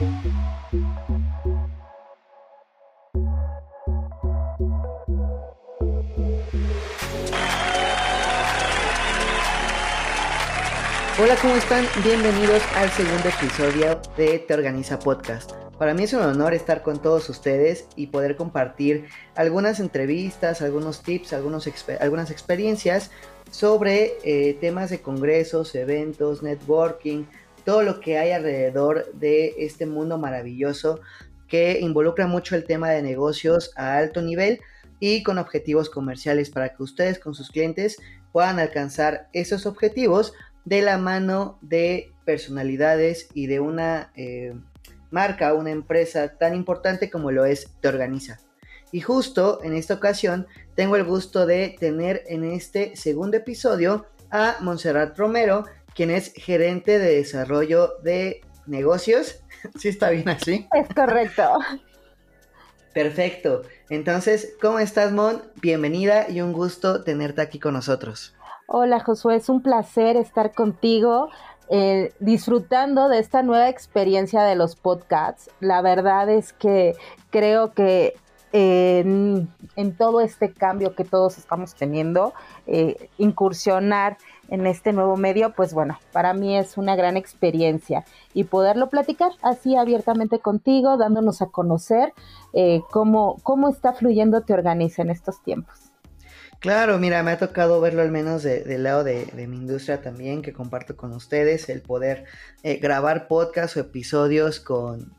Hola, ¿cómo están? Bienvenidos al segundo episodio de Te Organiza Podcast. Para mí es un honor estar con todos ustedes y poder compartir algunas entrevistas, algunos tips, algunos algunas experiencias sobre eh, temas de congresos, eventos, networking, todo lo que hay alrededor de este mundo maravilloso que involucra mucho el tema de negocios a alto nivel y con objetivos comerciales para que ustedes con sus clientes puedan alcanzar esos objetivos de la mano de personalidades y de una eh, marca, una empresa tan importante como lo es Te Organiza. Y justo en esta ocasión tengo el gusto de tener en este segundo episodio a Montserrat Romero, quien es gerente de desarrollo de negocios. ¿Sí está bien así? Es correcto. Perfecto. Entonces, ¿cómo estás, Mon? Bienvenida y un gusto tenerte aquí con nosotros. Hola Josué, es un placer estar contigo, eh, disfrutando de esta nueva experiencia de los podcasts. La verdad es que creo que en, todo este cambio que todos estamos teniendo, eh, incursionar en este nuevo medio, pues bueno, para mí es una gran experiencia y poderlo platicar así abiertamente contigo, dándonos a conocer eh, cómo, cómo está fluyendo Te Organiza en estos tiempos. Claro, mira, me ha tocado verlo al menos del lado de, mi industria también, que comparto con ustedes, el poder eh, grabar podcasts o episodios con,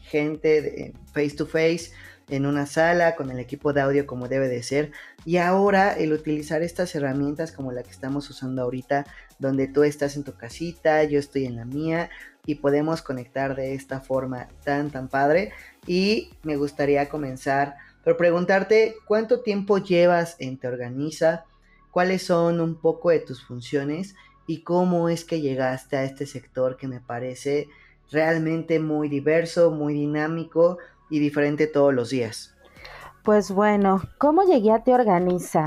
gente de, face to face en una sala, con el equipo de audio como debe de ser. Y ahora el utilizar estas herramientas como la que estamos usando ahorita, donde tú estás en tu casita, yo estoy en la mía y podemos conectar de esta forma tan, tan padre. Y me gustaría comenzar pero preguntarte cuánto tiempo llevas en Te Organiza, cuáles son un poco de tus funciones y cómo es que llegaste a este sector que me parece realmente muy diverso, muy dinámico y diferente todos los días. Pues bueno, ¿cómo llegué a Te Organiza?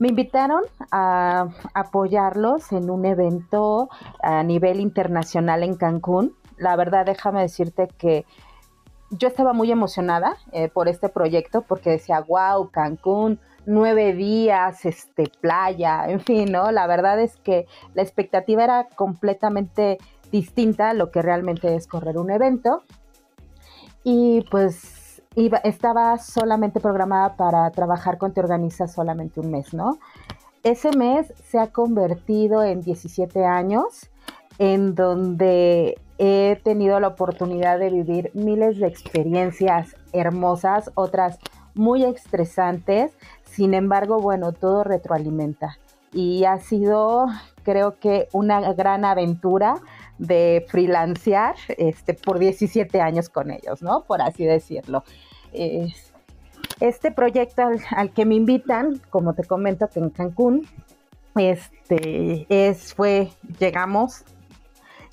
Me invitaron a apoyarlos en un evento a nivel internacional en Cancún. La verdad, déjame decirte que yo estaba muy emocionada eh, por este proyecto porque decía, wow, Cancún, nueve días, este, playa, en fin, ¿no? La verdad es que la expectativa era completamente distinta a lo que realmente es correr un evento. Y pues iba, estaba solamente programada para trabajar con Te Organiza solamente un mes, ¿no? Ese mes se ha convertido en 17 años en donde he tenido la oportunidad de vivir miles de experiencias hermosas, otras muy estresantes, sin embargo, bueno, todo retroalimenta y ha sido, creo que, una gran aventura de freelancear este, por 17 años con ellos, ¿no? Por así decirlo. este proyecto al, que me invitan, como te comento, que en Cancún, este, es, fue, llegamos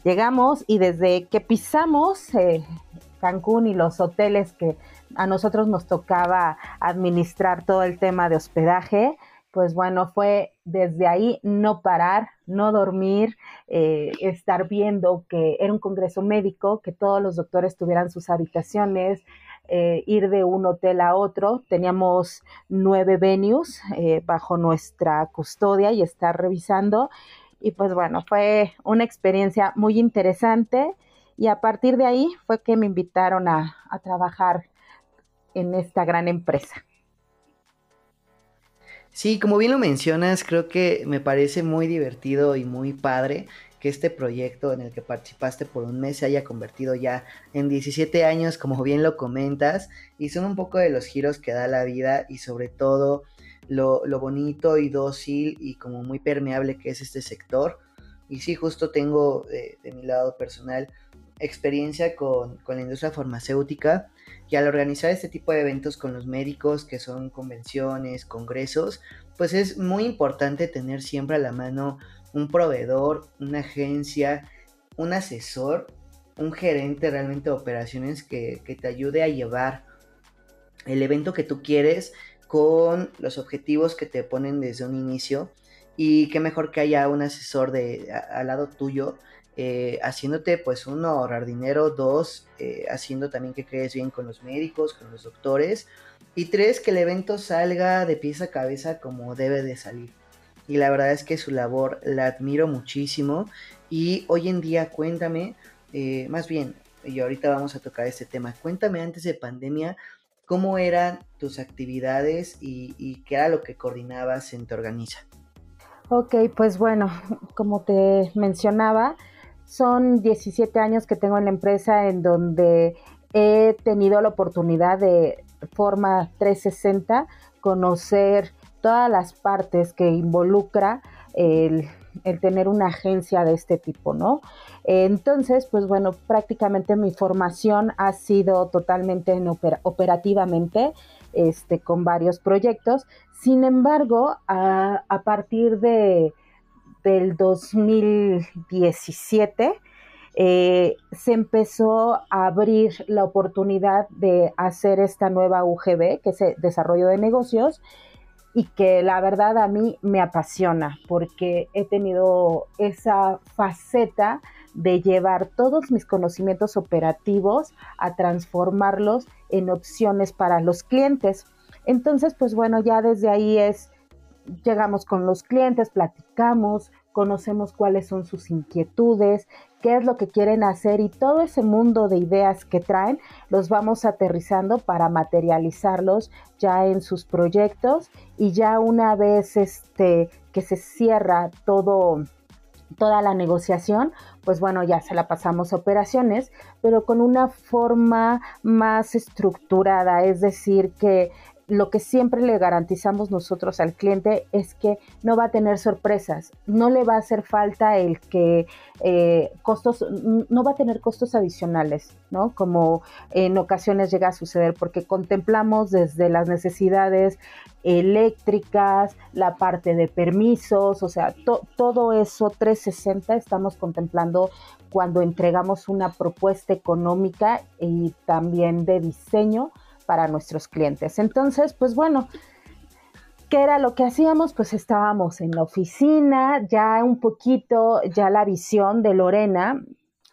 Llegamos y desde que pisamos eh, Cancún y los hoteles que a nosotros nos tocaba administrar todo el tema de hospedaje, pues bueno, fue desde ahí no parar, no dormir, eh, estar viendo que era un congreso médico, que todos los doctores tuvieran sus habitaciones, eh, ir de un hotel a otro. Teníamos nueve venues bajo nuestra custodia y estar revisando y pues bueno, fue una experiencia muy interesante y a partir de ahí fue que me invitaron a, trabajar en esta gran empresa. Sí, como bien lo mencionas, creo que me parece muy divertido y muy padre que este proyecto en el que participaste por un mes se haya convertido ya en 17 años, como bien lo comentas, y son un poco de los giros que da la vida y sobre todo lo, bonito y dócil y como muy permeable que es este sector. Y sí, justo tengo de, mi lado personal experiencia con, la industria farmacéutica y al organizar este tipo de eventos con los médicos, que son convenciones, congresos, pues es muy importante tener siempre a la mano un proveedor, una agencia, un asesor, un gerente realmente de operaciones que, que te ayude a llevar el evento que tú quieres con los objetivos que te ponen desde un inicio. Y qué mejor que haya un asesor de, al lado tuyo eh, haciéndote pues uno ahorrar dinero, dos, eh, haciendo también que quedes bien con los médicos, con los doctores, y tres, que el evento salga de pieza a cabeza como debe de salir. Y la verdad es que su labor la admiro muchísimo. Y hoy en día, cuéntame, eh, más bien, y ahorita vamos a tocar este tema, cuéntame antes de pandemia, cómo eran tus actividades y, y qué era lo que coordinabas en Te Organiza. Ok, pues bueno, como te mencionaba, son 17 años que tengo en la empresa en donde he tenido la oportunidad de forma 360 conocer todas las partes que involucra el, tener una agencia de este tipo, ¿no? Entonces, pues bueno, prácticamente mi formación ha sido totalmente en operativamente, este, con varios proyectos. Sin embargo, a partir de del 2017, eh, se empezó a abrir la oportunidad de hacer esta nueva UGB, que es desarrollo de negocios, y que la verdad a mí me apasiona porque he tenido esa faceta de llevar todos mis conocimientos operativos a transformarlos en opciones para los clientes. Entonces, pues bueno, ya desde ahí es llegamos con los clientes, platicamos, conocemos cuáles son sus inquietudes, qué es lo que quieren hacer y todo ese mundo de ideas que traen los vamos aterrizando para materializarlos ya en sus proyectos. Y ya una vez este que se cierra todo toda la negociación, pues bueno, ya se la pasamos a operaciones, pero con una forma más estructurada, es decir, que lo que siempre le garantizamos nosotros al cliente es que no va a tener sorpresas, no le va a hacer falta el que eh, costos, no va a tener costos adicionales, ¿no? Como en ocasiones llega a suceder, porque contemplamos desde las necesidades eléctricas, la parte de permisos, o sea, todo eso 360 estamos contemplando cuando entregamos una propuesta económica y también de diseño para nuestros clientes. Entonces, pues bueno, ¿qué era lo que hacíamos? Pues estábamos en la oficina, ya un poquito, ya la visión de Lorena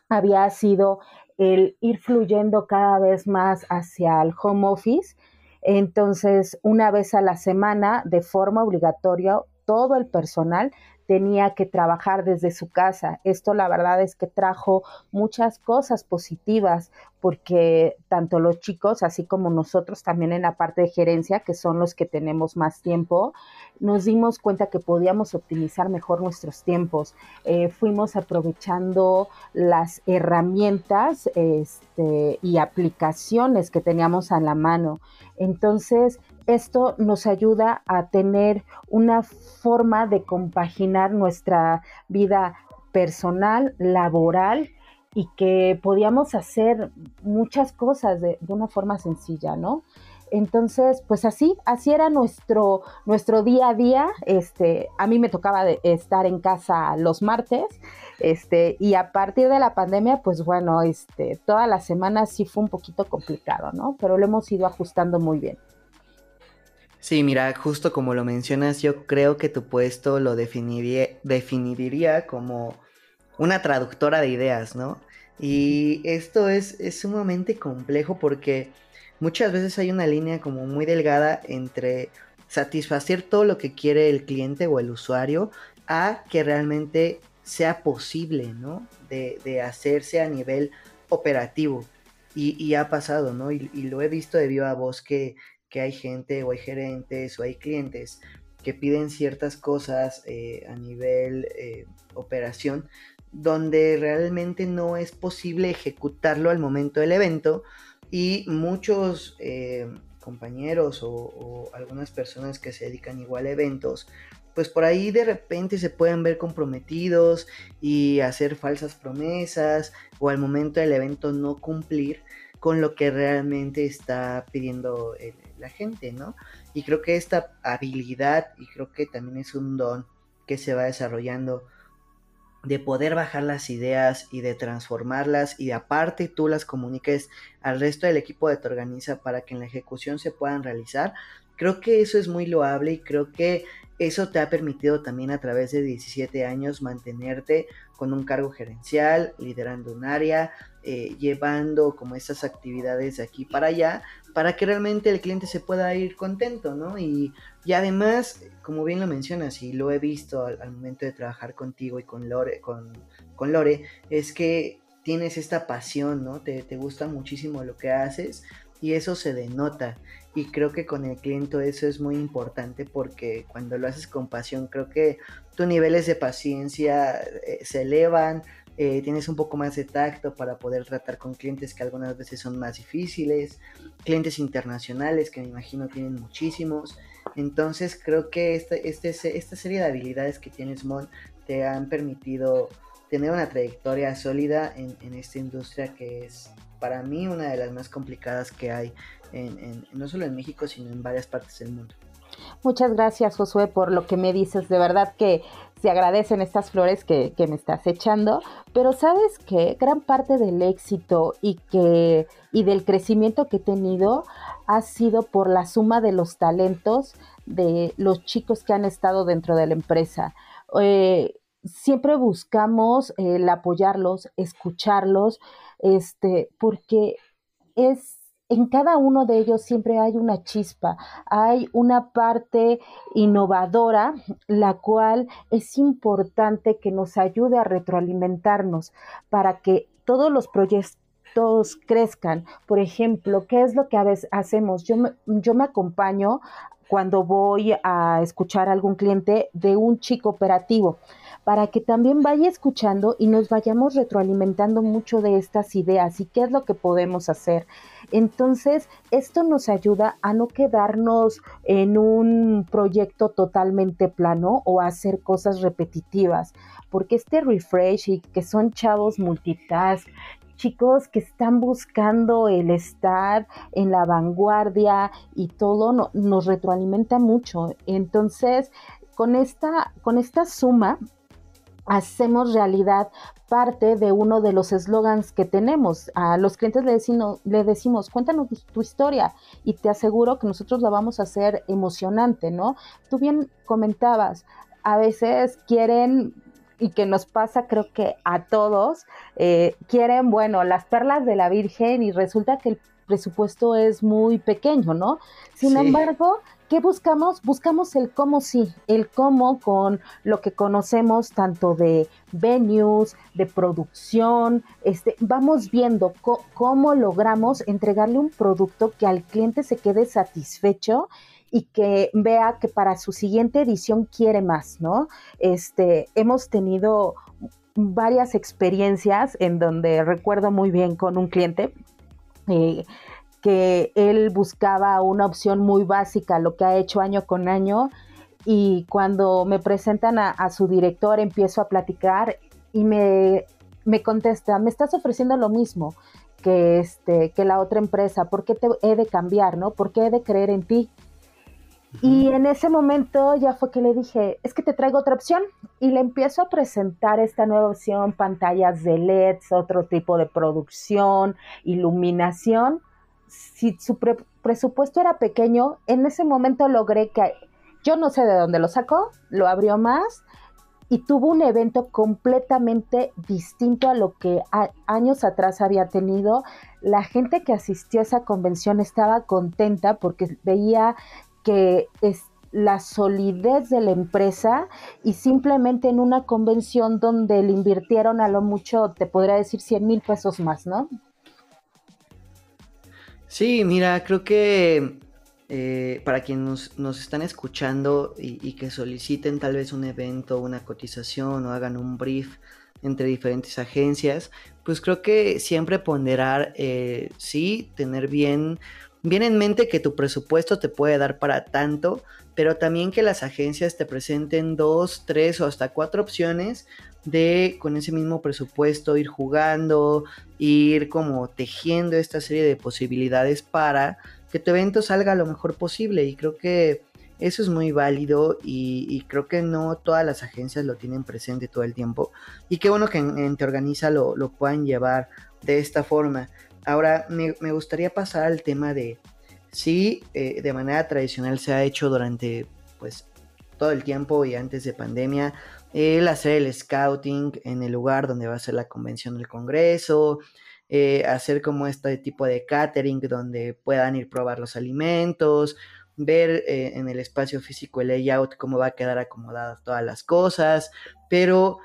había sido el ir fluyendo cada vez más hacia el home office. Entonces, una vez a la semana, de forma obligatoria, todo el personal tenía que trabajar desde su casa. Esto la verdad es que trajo muchas cosas positivas porque tanto los chicos, así como nosotros también en la parte de gerencia, que son los que tenemos más tiempo, nos dimos cuenta que podíamos optimizar mejor nuestros tiempos. Eh, fuimos aprovechando las herramientas este, y aplicaciones que teníamos a la mano. Entonces, esto nos ayuda a tener una forma de compaginar nuestra vida personal, laboral y que podíamos hacer muchas cosas de, una forma sencilla, ¿no? Entonces, pues así, así era nuestro, nuestro día a día. Este, a mí me tocaba estar en casa los martes, este, y a partir de la pandemia, pues bueno, este, toda la semana sí fue un poquito complicado, ¿no? Pero lo hemos ido ajustando muy bien. Sí, mira, justo como lo mencionas, yo creo que tu puesto lo definiría, definiría como una traductora de ideas, ¿no? Y esto es, es sumamente complejo porque muchas veces hay una línea como muy delgada entre satisfacer todo lo que quiere el cliente o el usuario a que realmente sea posible, ¿no? De, hacerse a nivel operativo. Y, ha pasado, ¿no? Y, y, lo he visto de viva voz que que hay gente o hay gerentes o hay clientes que piden ciertas cosas eh, a nivel eh, operación donde realmente no es posible ejecutarlo al momento del evento y muchos eh, compañeros o, o, algunas personas que se dedican igual a eventos pues por ahí de repente se pueden ver comprometidos y hacer falsas promesas o al momento del evento no cumplir con lo que realmente está pidiendo el, la gente, ¿no? Y creo que esta habilidad, y creo que también es un don que se va desarrollando, de poder bajar las ideas y de transformarlas y aparte tú las comuniques al resto del equipo de tu organiza para que en la ejecución se puedan realizar, creo que eso es muy loable y creo que eso te ha permitido también a través de 17 años mantenerte con un cargo gerencial, liderando un área, eh, llevando como estas actividades de aquí para allá, para que realmente el cliente se pueda ir contento, ¿no? Y, además, como bien lo mencionas, y lo he visto al, momento de trabajar contigo y con Lore, con, con Lore, es que tienes esta pasión, ¿no? Te, te gusta muchísimo lo que haces y eso se denota. Y creo que con el cliente eso es muy importante porque cuando lo haces con pasión, creo que tus niveles de paciencia eh, se elevan, eh, tienes un poco más de tacto para poder tratar con clientes que algunas veces son más difíciles, clientes internacionales que me imagino tienen muchísimos. Entonces creo que este, este, esta serie de habilidades que tienes, Mon, te han permitido tener una trayectoria sólida en, en esta industria que es para mí una de las más complicadas que hay, en, no solo en México, sino en varias partes del mundo. Muchas gracias, Josué, por lo que me dices. De verdad que se agradecen estas flores que, me estás echando, pero sabes que gran parte del éxito y, que, y del crecimiento que he tenido ha sido por la suma de los talentos de los chicos que han estado dentro de la empresa. Eh, siempre buscamos el apoyarlos, escucharlos, este, porque es en cada uno de ellos siempre hay una chispa, hay una parte innovadora, la cual es importante que nos ayude a retroalimentarnos para que todos los proyectos crezcan. Por ejemplo, ¿qué es lo que a veces hacemos? Yo me, yo me acompaño cuando voy a escuchar a algún cliente de un chico operativo para que también vaya escuchando y nos vayamos retroalimentando mucho de estas ideas y qué es lo que podemos hacer. Entonces, esto nos ayuda a no quedarnos en un proyecto totalmente plano o hacer cosas repetitivas, porque este refresh y que son chavos multitask, chicos que están buscando el estar en la vanguardia y todo nos retroalimenta mucho. Entonces, con esta, con esta suma hacemos realidad parte de uno de los eslogans que tenemos. A los clientes le decimos, le decimos, cuéntanos tu historia y te aseguro que nosotros la vamos a hacer emocionante, ¿no? Tú bien comentabas, a veces quieren y que nos pasa creo que a todos, eh, quieren, bueno, las perlas de la Virgen y resulta que el presupuesto es muy pequeño, ¿no? Sin embargo, ¿Qué buscamos? Buscamos el cómo sí, el cómo con lo que conocemos tanto de venues, de producción, este, vamos viendo cómo logramos entregarle un producto que al cliente se quede satisfecho y que vea que para su siguiente edición quiere más, ¿no? Este, hemos tenido varias experiencias en donde recuerdo muy bien con un cliente eh, que él buscaba una opción muy básica, lo que ha hecho año con año, y cuando me presentan a, su director empiezo a platicar y me, me, contesta, me estás ofreciendo lo mismo que, este, que la otra empresa, ¿por qué te he de cambiar, no? ¿Por qué he de creer en ti? Y en ese momento ya fue que le dije, es que te traigo otra opción. Y le empiezo a presentar esta nueva opción, pantallas de LEDs, otro tipo de producción, iluminación si su presupuesto era pequeño, en ese momento logré que, yo no sé de dónde lo sacó, lo abrió más y tuvo un evento completamente distinto a lo que años atrás había tenido. La gente que asistió a esa convención estaba contenta porque veía que es la solidez de la empresa y simplemente en una convención donde le invirtieron a lo mucho, te podría decir 100 mil pesos más, ¿no? Sí, mira, creo que eh, para quienes nos, están escuchando y, que soliciten tal vez un evento, una cotización o hagan un brief entre diferentes agencias, pues creo que siempre ponderar, eh, sí, tener bien, bien en mente que tu presupuesto te puede dar para tanto, pero también que las agencias te presenten dos, tres o hasta cuatro opciones de con ese mismo presupuesto ir jugando, ir como tejiendo esta serie de posibilidades para que tu evento salga lo mejor posible y creo que eso es muy válido y, creo que no todas las agencias lo tienen presente todo el tiempo y qué bueno que en, Te Organiza lo, puedan llevar de esta forma. Ahora me, gustaría pasar al tema de si eh, de manera tradicional se ha hecho durante pues todo el tiempo y antes de pandemia, el hacer el scouting en el lugar donde va a ser la convención del Congreso, eh, hacer como este tipo de catering donde puedan ir probar los alimentos, ver eh, en el espacio físico el layout cómo va a quedar acomodadas todas las cosas, pero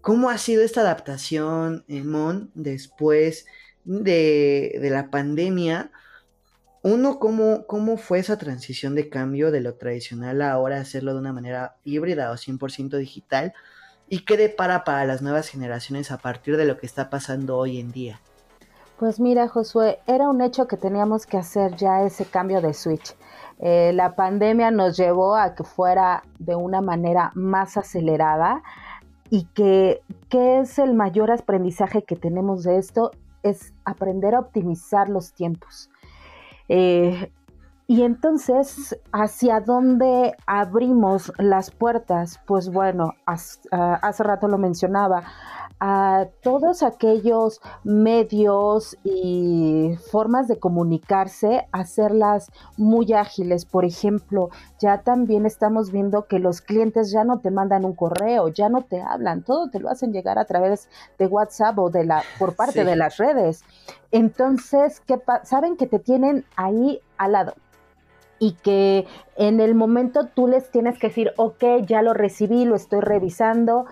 ¿cómo ha sido esta adaptación, Mon, después de, de la pandemia? Uno, ¿cómo, ¿cómo fue esa transición de cambio de lo tradicional a ahora hacerlo de una manera híbrida o 100% digital? ¿Y qué depara para las nuevas generaciones a partir de lo que está pasando hoy en día? Pues mira, Josué, era un hecho que teníamos que hacer ya ese cambio de switch. Eh, la pandemia nos llevó a que fuera de una manera más acelerada y que, ¿qué es el mayor aprendizaje que tenemos de esto? Es aprender a optimizar los tiempos. Eh, y entonces, ¿hacia dónde abrimos las puertas? Pues bueno, ah, hace rato lo mencionaba, a todos aquellos medios y formas de comunicarse, hacerlas muy ágiles. Por ejemplo, ya también estamos viendo que los clientes ya no te mandan un correo, ya no te hablan, todo te lo hacen llegar a través de WhatsApp o de la por parte de las redes. Entonces, ¿qué saben que te tienen ahí al lado y que en el momento tú les tienes que decir, ok, ya lo recibí, lo estoy revisando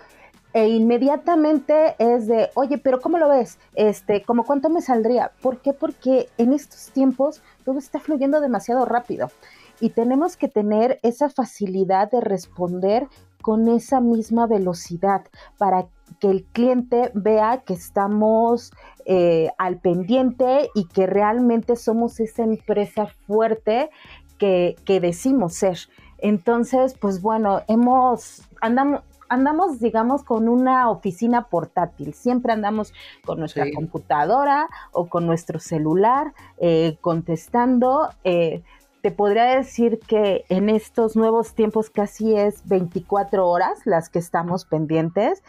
e inmediatamente es de, oye, pero ¿cómo lo ves? Este, ¿cómo cuánto me saldría? ¿Por qué? Porque en estos tiempos todo está fluyendo demasiado rápido y tenemos que tener esa facilidad de responder con esa misma velocidad para que el cliente vea que estamos eh, al pendiente y que realmente somos esa empresa fuerte que, que decimos ser. Entonces, pues bueno, hemos, andamos, andamos, digamos, con una oficina portátil. Siempre andamos con nuestra computadora o con nuestro celular eh, contestando. Eh, te podría decir que en estos nuevos tiempos casi es 24 horas las que estamos pendientes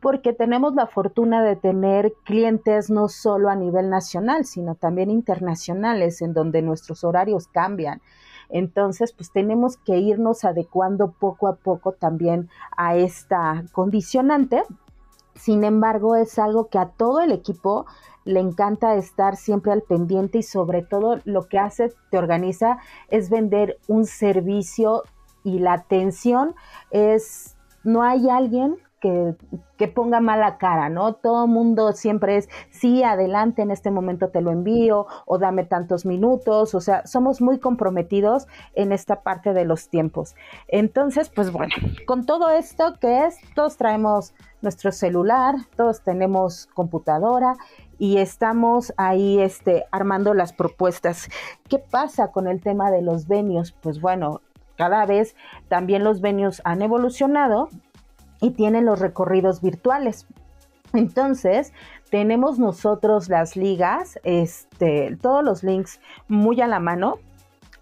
porque tenemos la fortuna de tener clientes no solo a nivel nacional, sino también internacionales, en donde nuestros horarios cambian. Entonces, pues tenemos que irnos adecuando poco a poco también a esta condicionante. Sin embargo, es algo que a todo el equipo le encanta estar siempre al pendiente y sobre todo lo que hace, te organiza, es vender un servicio y la atención es, no hay alguien que, ponga mala cara, ¿no? Todo mundo siempre es, sí, adelante, en este momento te lo envío o dame tantos minutos, o sea, somos muy comprometidos en esta parte de los tiempos. Entonces, pues bueno, con todo esto que es, todos traemos nuestro celular, todos tenemos computadora y estamos ahí este, armando las propuestas. ¿Qué pasa con el tema de los venios? Pues bueno, cada vez también los venios han evolucionado y tienen los recorridos virtuales. Entonces, tenemos nosotros las ligas, este, todos los links muy a la mano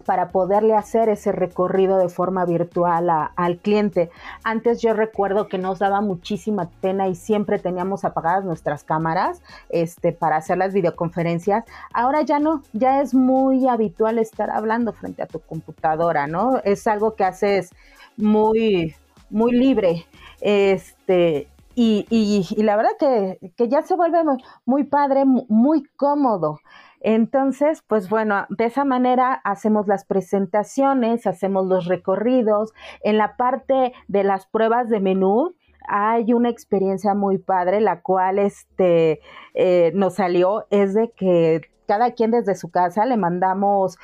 para poderle hacer ese recorrido de forma virtual al cliente. Antes yo recuerdo que nos daba muchísima pena y siempre teníamos apagadas nuestras cámaras este, para hacer las videoconferencias. Ahora ya no, ya es muy habitual estar hablando frente a tu computadora, ¿no? Es algo que haces muy, muy libre. Este, y, y, la verdad que, que, ya se vuelve muy padre, muy cómodo. Entonces, pues bueno, de esa manera hacemos las presentaciones, hacemos los recorridos. En la parte de las pruebas de menú, hay una experiencia muy padre, la cual este, eh, nos salió, es de que cada quien desde su casa le mandamos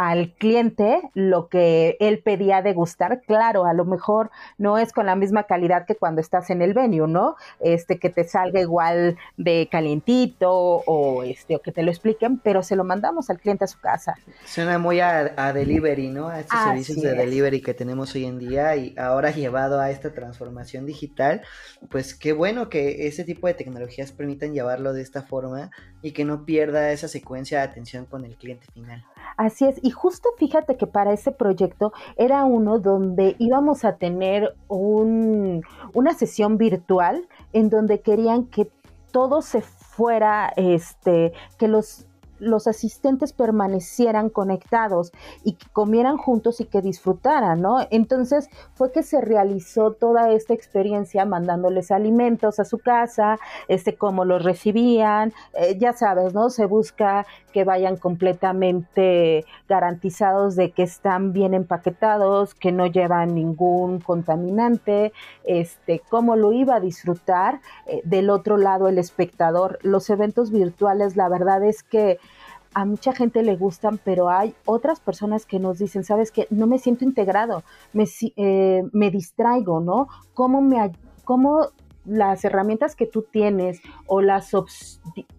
al cliente lo que él pedía degustar. Claro, a lo mejor no es con la misma calidad que cuando estás en el venue, ¿no? Este que te salga igual de calientito o este o que te lo expliquen, pero se lo mandamos al cliente a su casa. Suena muy a, delivery, ¿no? A estos servicios de delivery que tenemos hoy en día y ahora llevado a esta transformación digital, pues qué bueno que ese tipo de tecnologías permitan llevarlo de esta forma y que no pierda esa secuencia de atención con el cliente final. Así es, y justo fíjate que para ese proyecto era uno donde íbamos a tener un, una sesión virtual en donde querían que todo se fuera, este, que los los asistentes permanecieran conectados y que comieran juntos y que disfrutaran, ¿no? Entonces fue que se realizó toda esta experiencia mandándoles alimentos a su casa, este, cómo los recibían, eh, ya sabes, ¿no? Se busca que vayan completamente garantizados de que están bien empaquetados, que no llevan ningún contaminante, este, cómo lo iba a disfrutar eh, del otro lado el espectador. Los eventos virtuales, la verdad es que a mucha gente le gustan, pero hay otras personas que nos dicen, sabes que no me siento integrado, me, eh, me distraigo, ¿no? ¿Cómo, me, ¿Cómo las herramientas que tú tienes o las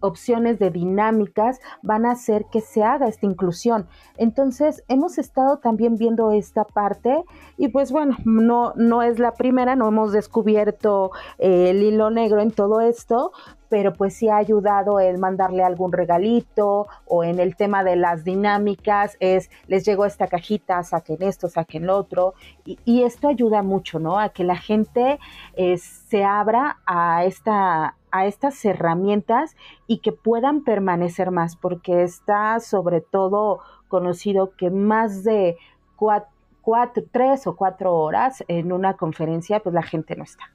opciones de dinámicas van a hacer que se haga esta inclusión. Entonces, hemos estado también viendo esta parte y pues bueno, no, no es la primera, no hemos descubierto eh, el hilo negro en todo esto, pero pues sí ha ayudado el mandarle algún regalito o en el tema de las dinámicas es les llegó esta cajita, saquen esto, saquen lo otro y, esto ayuda mucho, ¿no? A que la gente eh, se abra a esta a estas herramientas y que puedan permanecer más, porque está sobre todo conocido que más de cuatro, tres o cuatro horas en una conferencia, pues la gente no está.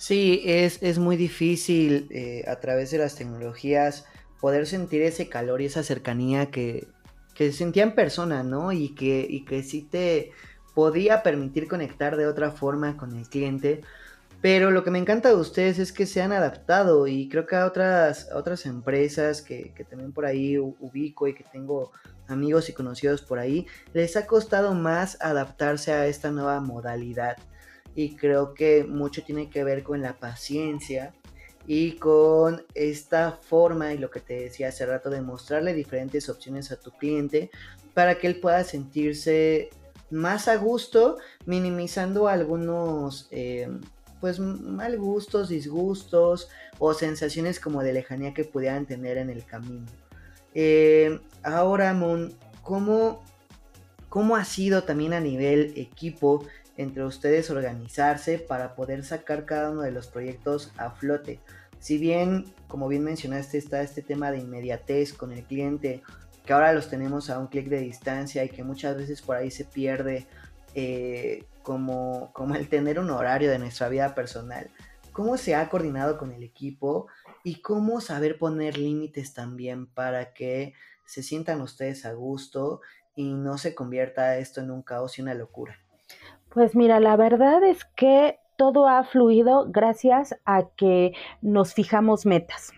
Sí, es, es muy difícil eh, a través de las tecnologías poder sentir ese calor y esa cercanía que, que sentía en persona, ¿no? Y que, y que sí te podía permitir conectar de otra forma con el cliente. Pero lo que me encanta de ustedes es que se han adaptado y creo que a otras, otras empresas que, que también por ahí ubico y que tengo amigos y conocidos por ahí, les ha costado más adaptarse a esta nueva modalidad y creo que mucho tiene que ver con la paciencia y con esta forma y lo que te decía hace rato de mostrarle diferentes opciones a tu cliente para que él pueda sentirse más a gusto minimizando algunos eh, pues mal gustos, disgustos o sensaciones como de lejanía que pudieran tener en el camino. Eh, ahora, Mon, ¿cómo, ¿cómo ha sido también a nivel equipo entre ustedes organizarse para poder sacar cada uno de los proyectos a flote. Si bien, como bien mencionaste, está este tema de inmediatez con el cliente, que ahora los tenemos a un clic de distancia y que muchas veces por ahí se pierde eh, como, como el tener un horario de nuestra vida personal. ¿Cómo se ha coordinado con el equipo y cómo saber poner límites también para que se sientan ustedes a gusto y no se convierta esto en un caos y una locura? Pues mira, la verdad es que todo ha fluido gracias a que nos fijamos metas.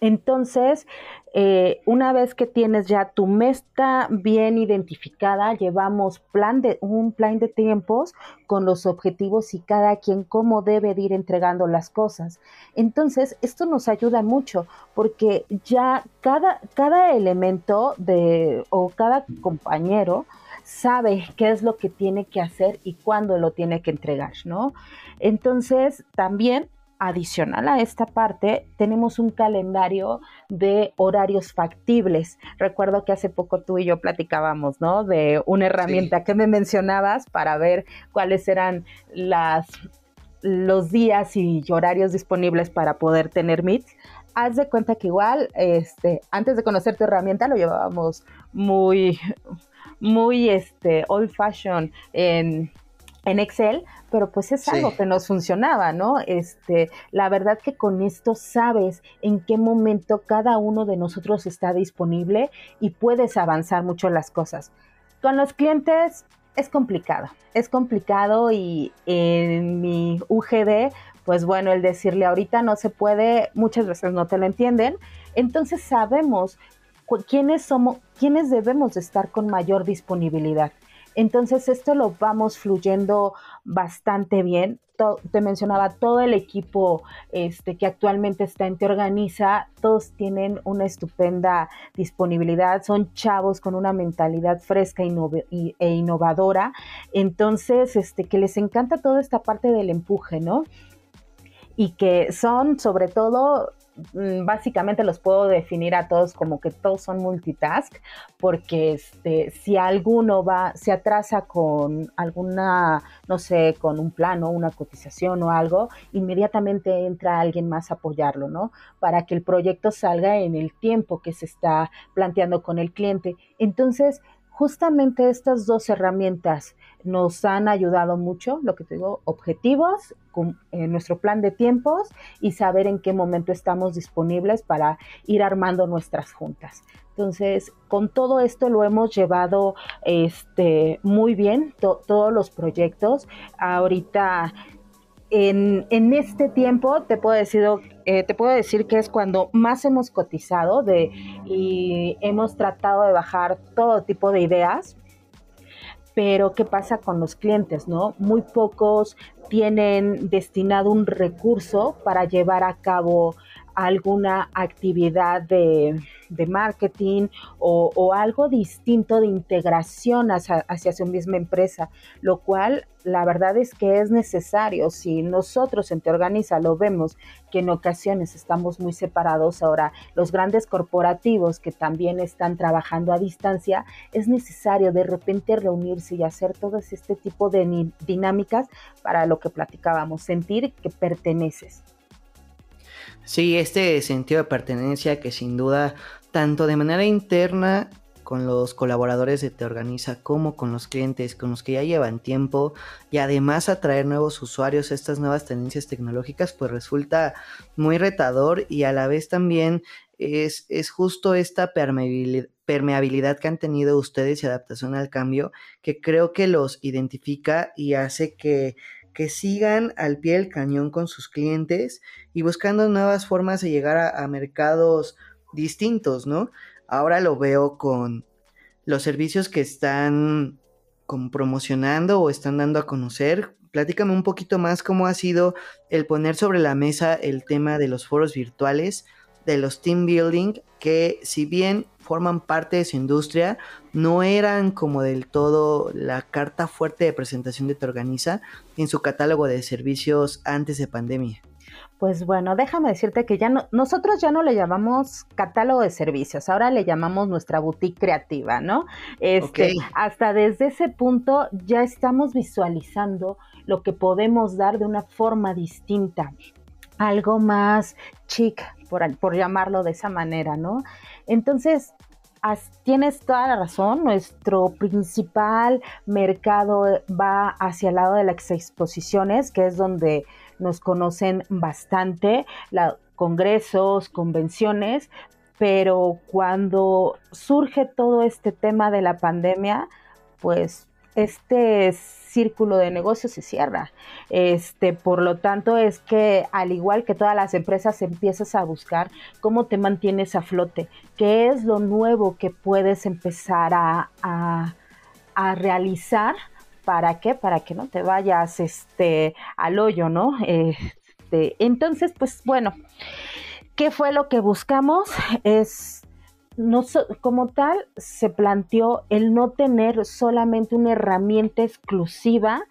Entonces, eh, una vez que tienes ya tu meta bien identificada, llevamos plan de, un plan de tiempos con los objetivos y cada quien cómo debe ir entregando las cosas. Entonces, esto nos ayuda mucho porque ya cada, cada elemento de, o cada compañero sabe qué es lo que tiene que hacer y cuándo lo tiene que entregar, ¿no? Entonces, también adicional a esta parte, tenemos un calendario de horarios factibles. Recuerdo que hace poco tú y yo platicábamos, ¿no? De una herramienta que me mencionabas para ver cuáles eran las, los días y horarios disponibles para poder tener Meet. Haz de cuenta que igual, este, antes de conocer tu herramienta, lo llevábamos muy, muy este, old fashion en, en Excel, pero pues es algo que nos funcionaba, ¿no? Este, la verdad que con esto sabes en qué momento cada uno de nosotros está disponible y puedes avanzar mucho las cosas. Con los clientes es complicado, es complicado y en mi UGD, pues bueno, el decirle ahorita no se puede, muchas veces no te lo entienden, entonces sabemos quiénes somos, quiénes debemos de estar con mayor disponibilidad. Entonces esto lo vamos fluyendo bastante bien. te mencionaba todo el equipo este, que actualmente está en Te Organiza, todos tienen una estupenda disponibilidad, son chavos con una mentalidad fresca e innovadora, entonces este, que les encanta toda esta parte del empuje, ¿no? y que son sobre todo básicamente los puedo definir a todos como que todos son multitask, porque este, si alguno va, se atrasa con alguna, no sé, con un plano, una cotización o algo, inmediatamente entra alguien más a apoyarlo, ¿no? Para que el proyecto salga en el tiempo que se está planteando con el cliente. Entonces, justamente estas dos herramientas nos han ayudado mucho, lo que te digo, objetivos, en nuestro plan de tiempos y saber en qué momento estamos disponibles para ir armando nuestras juntas. Entonces, con todo esto lo hemos llevado este, muy bien, todos los proyectos. Ahorita en, este tiempo te puedo decir, eh, te puedo decir que es cuando más hemos cotizado de, y hemos tratado de bajar todo tipo de ideas. Pero, ¿qué pasa con los clientes? ¿no? Muy pocos tienen destinado un recurso para llevar a cabo alguna actividad de, marketing o, algo distinto de integración hacia, hacia, su misma empresa, lo cual la verdad es que es necesario. Si nosotros en Te Organiza lo vemos que en ocasiones estamos muy separados, ahora los grandes corporativos que también están trabajando a distancia, es necesario de repente reunirse y hacer todo este tipo de dinámicas para lo que platicábamos, sentir que perteneces. Sí, este sentido de pertenencia que sin duda, tanto de manera interna con los colaboradores de Te Organiza como con los clientes, con los que ya llevan tiempo y además atraer nuevos usuarios a estas nuevas tendencias tecnológicas, pues resulta muy retador y a la vez también es, es justo esta permeabilidad, permeabilidad que han tenido ustedes y adaptación al cambio que creo que los identifica y hace que que sigan al pie del cañón con sus clientes y buscando nuevas formas de llegar a, mercados distintos, ¿no? Ahora lo veo con los servicios que están como promocionando o están dando a conocer. Platícame un poquito más cómo ha sido el poner sobre la mesa el tema de los foros virtuales, de los team building, que si bien forman parte de su industria, no eran como del todo la carta fuerte de presentación de Te Organiza en su catálogo de servicios antes de pandemia. Pues bueno, déjame decirte que ya no, nosotros ya no le llamamos catálogo de servicios, ahora le llamamos nuestra boutique creativa, ¿no? Este, Hasta desde ese punto ya estamos visualizando lo que podemos dar de una forma distinta, algo más chic, por, por llamarlo de esa manera, ¿no? Entonces, tienes toda la razón, nuestro principal mercado va hacia el lado de las exposiciones, que es donde nos conocen bastante, congresos, convenciones, pero cuando surge todo este tema de la pandemia, pues este círculo de negocio se cierra. Este, por lo tanto, es que al igual que todas las empresas empiezas a buscar cómo te mantienes a flote, qué es lo nuevo que puedes empezar a, a, realizar. ¿Para qué? Para que no te vayas este, al hoyo, ¿no? Este, entonces, pues bueno, ¿qué fue lo que buscamos? Es no como tal se planteó el no tener solamente una herramienta exclusiva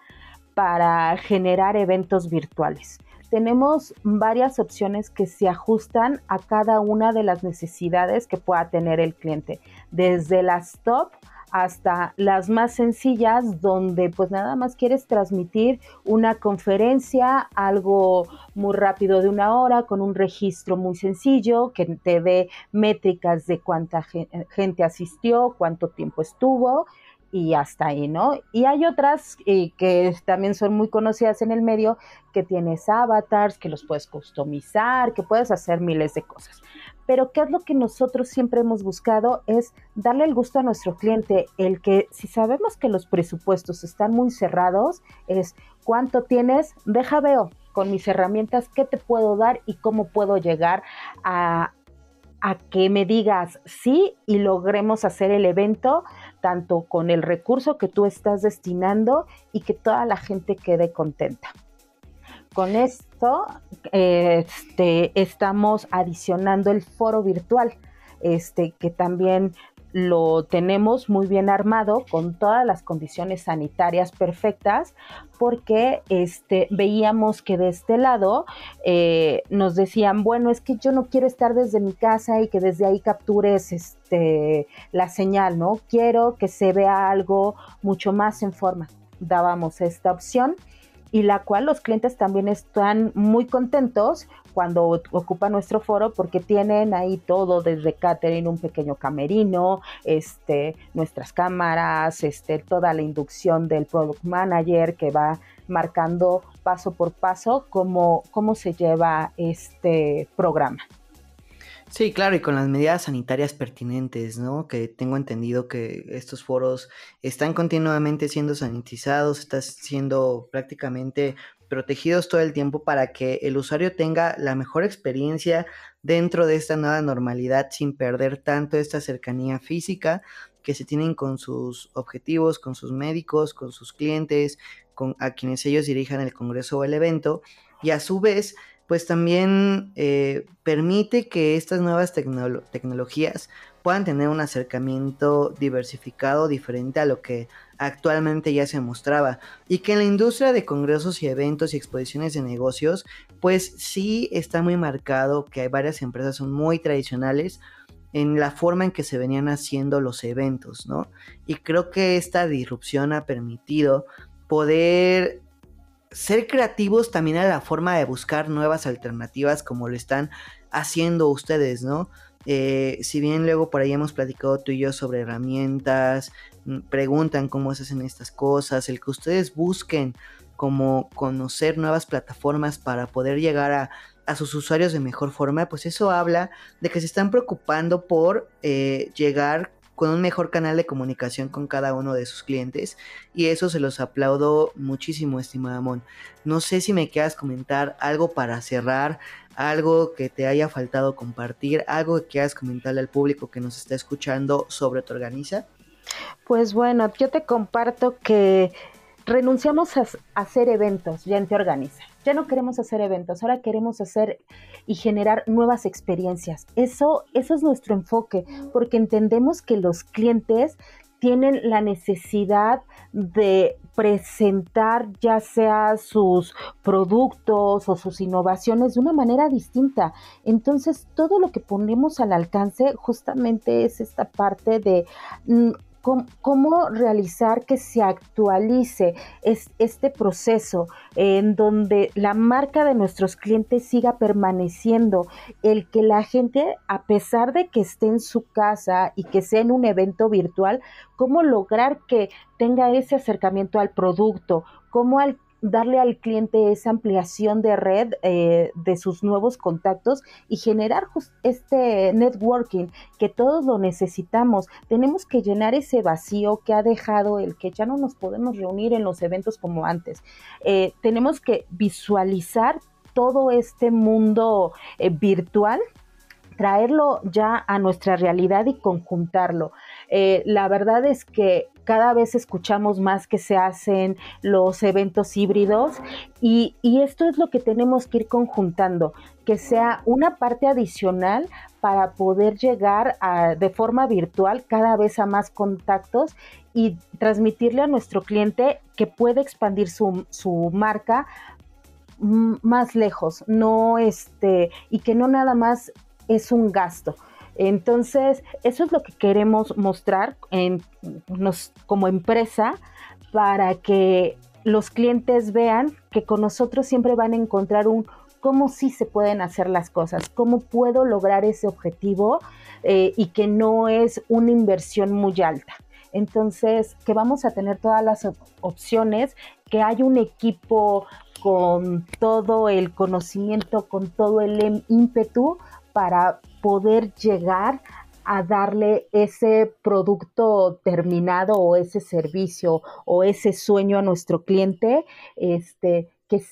para generar eventos virtuales. Tenemos varias opciones que se ajustan a cada una de las necesidades que pueda tener el cliente, desde las top hasta las más sencillas donde pues nada más quieres transmitir una conferencia, algo muy rápido de una hora con un registro muy sencillo que te dé métricas de cuánta gente asistió, cuánto tiempo estuvo y hasta ahí, ¿no? Y hay otras eh, que también son muy conocidas en el medio, que tienes avatars, que los puedes customizar, que puedes hacer miles de cosas. Pero ¿qué es lo que nosotros siempre hemos buscado? Es darle el gusto a nuestro cliente, el que si sabemos que los presupuestos están muy cerrados, es cuánto tienes, deja veo con mis herramientas qué te puedo dar y cómo puedo llegar a, a que me digas sí y logremos hacer el evento tanto con el recurso que tú estás destinando y que toda la gente quede contenta. Con esto este, estamos adicionando el foro virtual, este, que también lo tenemos muy bien armado con todas las condiciones sanitarias perfectas porque este, veíamos que de este lado eh, nos decían, bueno, es que yo no quiero estar desde mi casa y que desde ahí captures este, la señal, ¿no? Quiero que se vea algo mucho más en forma. Dábamos esta opción y la cual los clientes también están muy contentos cuando ocupa nuestro foro porque tienen ahí todo desde catering, un pequeño camerino, este, nuestras cámaras, este, toda la inducción del product manager que va marcando paso por paso cómo, cómo se lleva este programa. Sí, claro, y con las medidas sanitarias pertinentes, ¿no? Que tengo entendido que estos foros están continuamente siendo sanitizados, están siendo prácticamente protegidos todo el tiempo para que el usuario tenga la mejor experiencia dentro de esta nueva normalidad sin perder tanto esta cercanía física que se tienen con sus objetivos, con sus médicos, con sus clientes, con a quienes ellos dirijan el congreso o el evento y a su vez pues también eh, permite que estas nuevas tecnologías puedan tener un acercamiento diversificado diferente a lo que actualmente ya se mostraba y que en la industria de congresos y eventos y exposiciones de negocios pues sí está muy marcado que hay varias empresas son muy tradicionales en la forma en que se venían haciendo los eventos, ¿no? Y creo que esta disrupción ha permitido poder ser creativos también a la forma de buscar nuevas alternativas como lo están haciendo ustedes, ¿no? Eh, si bien luego por ahí hemos platicado tú y yo sobre herramientas, mm, preguntan cómo se hacen estas cosas, el que ustedes busquen como conocer nuevas plataformas para poder llegar a, sus usuarios de mejor forma, pues eso habla de que se están preocupando por eh, llegar con un mejor canal de comunicación con cada uno de sus clientes y eso se los aplaudo muchísimo, estimada Mon. No sé si me quieras comentar algo para cerrar, algo que te haya faltado compartir, algo que quieras comentarle al público que nos está escuchando sobre tu organiza. Pues bueno, yo te comparto que renunciamos a, hacer eventos ya en Te Organiza. Ya no queremos hacer eventos, ahora queremos hacer y generar nuevas experiencias. Eso, eso es nuestro enfoque, porque entendemos que los clientes tienen la necesidad de presentar ya sea sus productos o sus innovaciones de una manera distinta. Entonces, todo lo que ponemos al alcance justamente es esta parte de cómo, realizar que se actualice este proceso en donde la marca de nuestros clientes siga permaneciendo, el que la gente, a pesar de que esté en su casa y que sea en un evento virtual, cómo lograr que tenga ese acercamiento al producto, cómo al darle al cliente esa ampliación de red eh, de sus nuevos contactos y generar este networking que todos lo necesitamos. Tenemos que llenar ese vacío que ha dejado el que ya no nos podemos reunir en los eventos como antes. Eh, tenemos que visualizar todo este mundo eh, virtual traerlo ya a nuestra realidad y conjuntarlo. La verdad es que cada vez escuchamos más que se hacen los eventos híbridos y, esto es lo que tenemos que ir conjuntando, que sea una parte adicional para poder llegar de forma virtual cada vez a más contactos y transmitirle a nuestro cliente que puede expandir su, su marca más lejos, no este, y que no nada más es un gasto. Entonces, eso es lo que queremos mostrar como empresa para que los clientes vean que con nosotros siempre van a encontrar un cómo sí se pueden hacer las cosas, cómo puedo lograr ese objetivo eh, y que no es una inversión muy alta. Entonces, que vamos a tener todas las opciones, que hay un equipo con todo el conocimiento, con todo el ímpetu para poder llegar a darle ese producto terminado o ese servicio o ese sueño a nuestro cliente, este, que,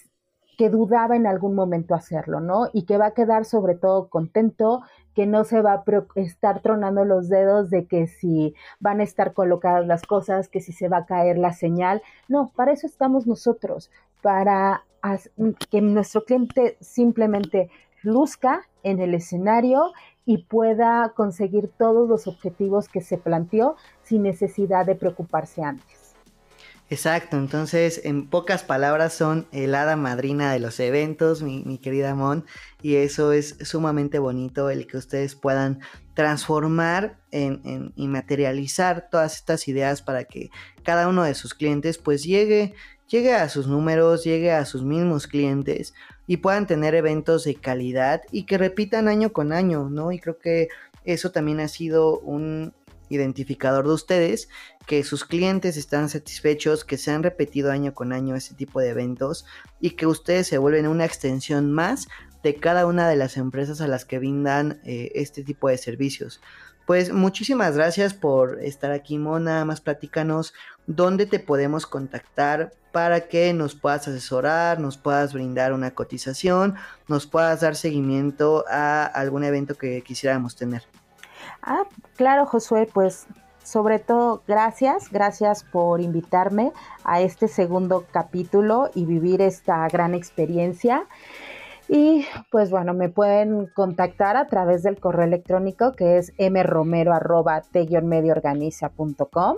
que dudaba en algún momento hacerlo, ¿no? Y que va a quedar sobre todo contento, que no se va a estar tronando los dedos de que si van a estar colocadas las cosas, que si se va a caer la señal. No, para eso estamos nosotros, para que nuestro cliente simplemente luzca en el escenario y pueda conseguir todos los objetivos que se planteó sin necesidad de preocuparse antes. Exacto, entonces en pocas palabras son el hada madrina de los eventos, mi, querida Mon, y eso es sumamente bonito el que ustedes puedan transformar en, y materializar todas estas ideas para que cada uno de sus clientes pues llegue, llegue a sus números, llegue a sus mismos clientes y puedan tener eventos de calidad y que repitan año con año, ¿no? Y creo que eso también ha sido un, identificador de ustedes, que sus clientes están satisfechos, que se han repetido año con año ese tipo de eventos y que ustedes se vuelven una extensión más de cada una de las empresas a las que brindan eh, este tipo de servicios. Pues muchísimas gracias por estar aquí, Mona. Más platícanos dónde te podemos contactar para que nos puedas asesorar, nos puedas brindar una cotización, nos puedas dar seguimiento a algún evento que quisiéramos tener. Ah, claro, Josué, pues sobre todo gracias, gracias por invitarme a este segundo capítulo y vivir esta gran experiencia. Y pues bueno, me pueden contactar a través del correo electrónico que es mromero.t-medioorganiza.com.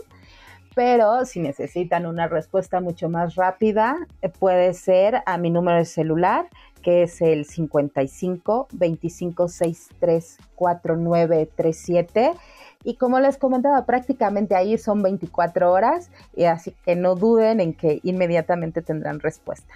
Pero si necesitan una respuesta mucho más rápida, eh, puede ser a mi número de celular que es el 55 25 63 4937. Y como les comentaba, prácticamente ahí son 24 horas, y así que no duden en que inmediatamente tendrán respuesta.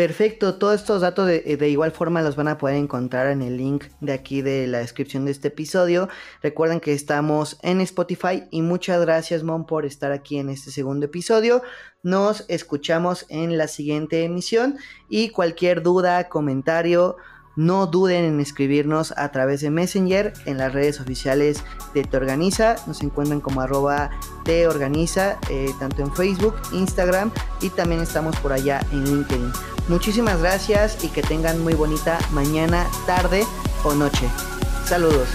Perfecto, todos estos datos de, igual forma los van a poder encontrar en el link de aquí de la descripción de este episodio. Recuerden que estamos en Spotify y muchas gracias Mon por estar aquí en este segundo episodio. Nos escuchamos en la siguiente emisión y cualquier duda, comentario, no duden en escribirnos a través de Messenger en las redes oficiales de Te Organiza. Nos encuentran como arroba Te Organiza, eh, tanto en Facebook, Instagram y también estamos por allá en LinkedIn. Muchísimas gracias y que tengan muy bonita mañana, tarde o noche. Saludos.